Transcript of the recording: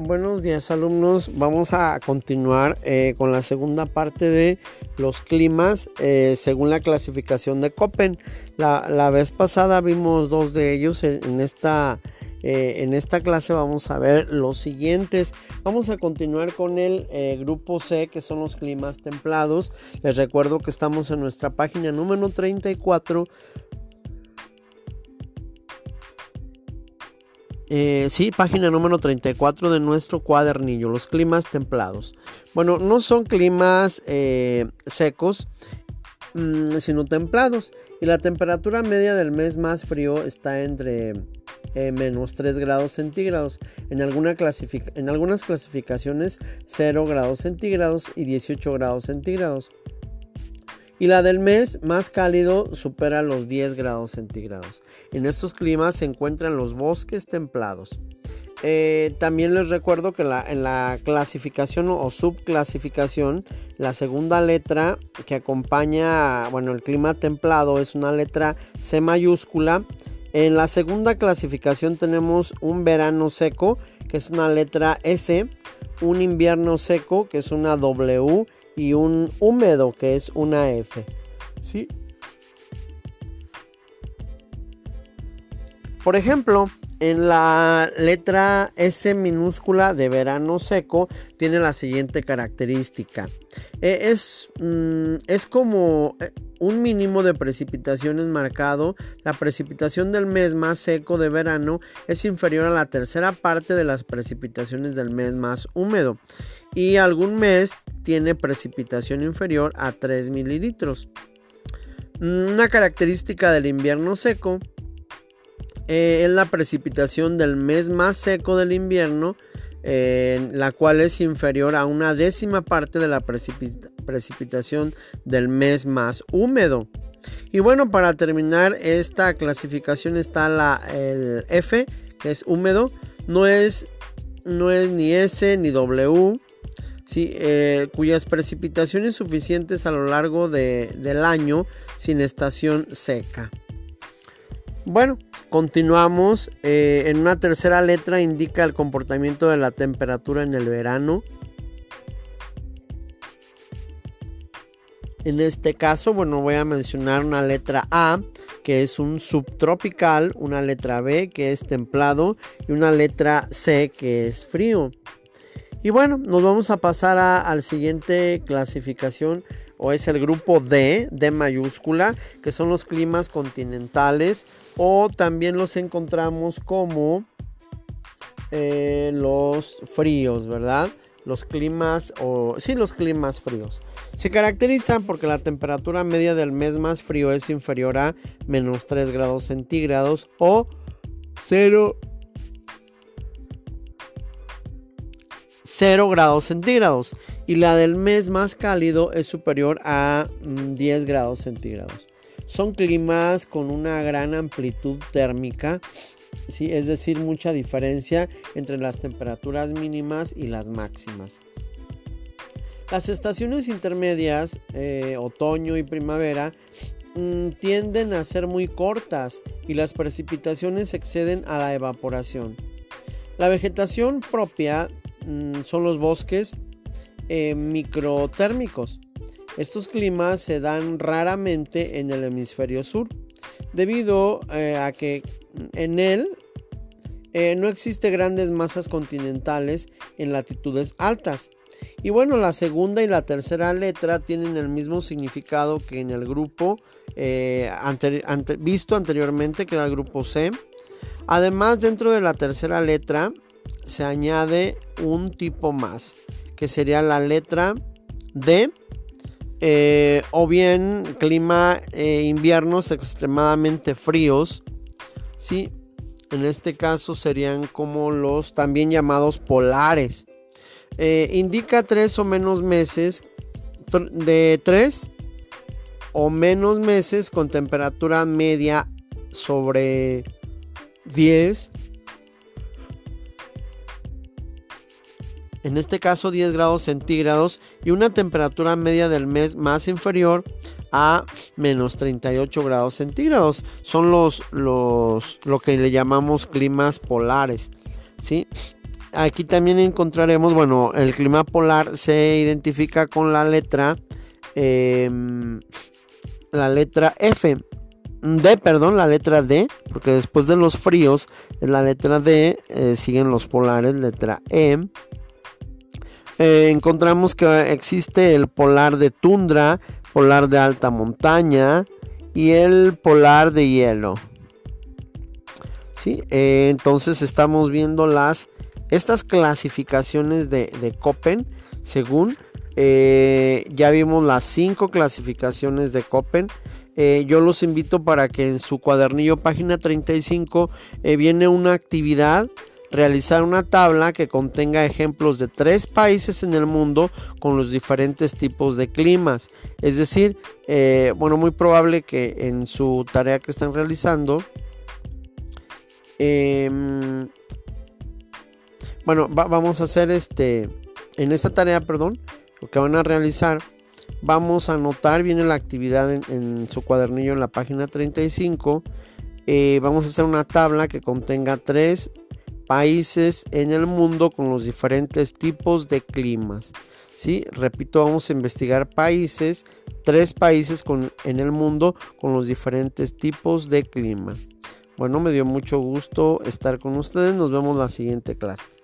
Buenos días alumnos, vamos a continuar eh, con la segunda parte de los climas eh, según la clasificación de Köppen. La, vez pasada vimos dos de ellos, en, esta, eh, en esta clase vamos a ver los siguientes. Vamos a continuar con el grupo C que son los climas templados. Les recuerdo que estamos en nuestra página número 34 Eh, sí, página número 34 de nuestro cuadernillo, los climas templados. Bueno, no son climas eh, secos, mm, sino templados. Y la temperatura media del mes más frío está entre eh, menos 3 grados centígrados. En, alguna en algunas clasificaciones 0 grados centígrados y 18 grados centígrados y la del mes más cálido supera los 10 grados centígrados. En estos climas se encuentran los bosques templados. Eh, también les recuerdo que en la clasificación o subclasificación, la segunda letra que acompaña, bueno, el clima templado es una letra C mayúscula. En la segunda clasificación tenemos un verano seco, que es una letra S, un invierno seco, que es una W, y un húmedo que es una F. ¿Sí? Por ejemplo, en la letra S minúscula de verano seco tiene la siguiente característica. Eh, es, mm, es como eh, un mínimo de precipitaciones marcado. La precipitación del mes más seco de verano es inferior a la tercera parte de las precipitaciones del mes más húmedo. Y algún mes tiene precipitación inferior a 3 mililitros. Una característica del invierno seco eh, es la precipitación del mes más seco del invierno, la cual es inferior a una décima parte de la precipitación del mes más húmedo. Y bueno, para terminar esta clasificación está la, el F, que es húmedo. No es, no es ni S ni W. Eh, cuyas precipitaciones suficientes a lo largo del año sin estación seca. Bueno, continuamos. Eh, en una tercera letra indica el comportamiento de la temperatura en el verano. En este caso, bueno, voy a mencionar una letra A, que es un subtropical, una letra B, que es templado, y una letra C, que es frío. Y bueno, nos vamos a pasar a, la siguiente clasificación o es el grupo D, D mayúscula, que son los climas continentales o también los encontramos como eh, los fríos, ¿verdad? Los climas o sí, los climas fríos. Se caracterizan porque la temperatura media del mes más frío es inferior a menos 3 grados centígrados o 0 0 grados centígrados y la del mes más cálido es superior a 10 mm, grados centígrados. Son climas con una gran amplitud térmica, ¿sí? es decir, mucha diferencia entre las temperaturas mínimas y las máximas. Las estaciones intermedias, eh, otoño y primavera, mm, tienden a ser muy cortas y las precipitaciones exceden a la evaporación. La vegetación propia Mm, son los bosques eh, microtérmicos. Estos climas se dan raramente en el hemisferio sur, debido eh, a que en él eh, no existe grandes masas continentales en latitudes altas. Y bueno, la segunda y la tercera letra tienen el mismo significado que en el grupo visto anteriormente, que era el grupo C. Además, dentro de la tercera letra se añade un tipo más, que sería la letra D. Eh, o bien clima eh, inviernos extremadamente fríos. ¿sí? En este caso serían como los también llamados polares. Eh, indica tres o menos meses de tres o menos meses con temperatura media sobre 10 en este caso 10 grados centígrados, y una temperatura media del mes más inferior a menos 38 grados centígrados. Son los, los lo que le llamamos climas polares. ¿sí? aquí también encontraremos, bueno, el clima polar se identifica con la letra, em, la letra F. D, perdón, la letra D, porque después de los fríos, la letra D eh, siguen los polares, letra E. Eh, encontramos que existe el polar de tundra, polar de alta montaña y el polar de hielo. ¿Sí? Eh, entonces estamos viendo las estas clasificaciones de, de según ya vimos las cinco clasificaciones de eh, yo los invito para que en su cuadernillo página 35 eh, viene una actividad realizar una tabla que contenga ejemplos de tres países en el mundo con los diferentes tipos de climas. Es decir, eh, bueno, muy probable que en su tarea que están realizando, em, bueno, vamos a hacer este, en esta tarea, perdón, lo que van a realizar vamos a anotar, viene la actividad en, su cuadernillo en la página 35. Eh, vamos a hacer una tabla que contenga tres países en el mundo con los diferentes tipos de climas. ¿sí? Repito, vamos a investigar países, tres países en el mundo con los diferentes tipos de clima. Bueno, me dio mucho gusto estar con ustedes. Nos vemos la siguiente clase.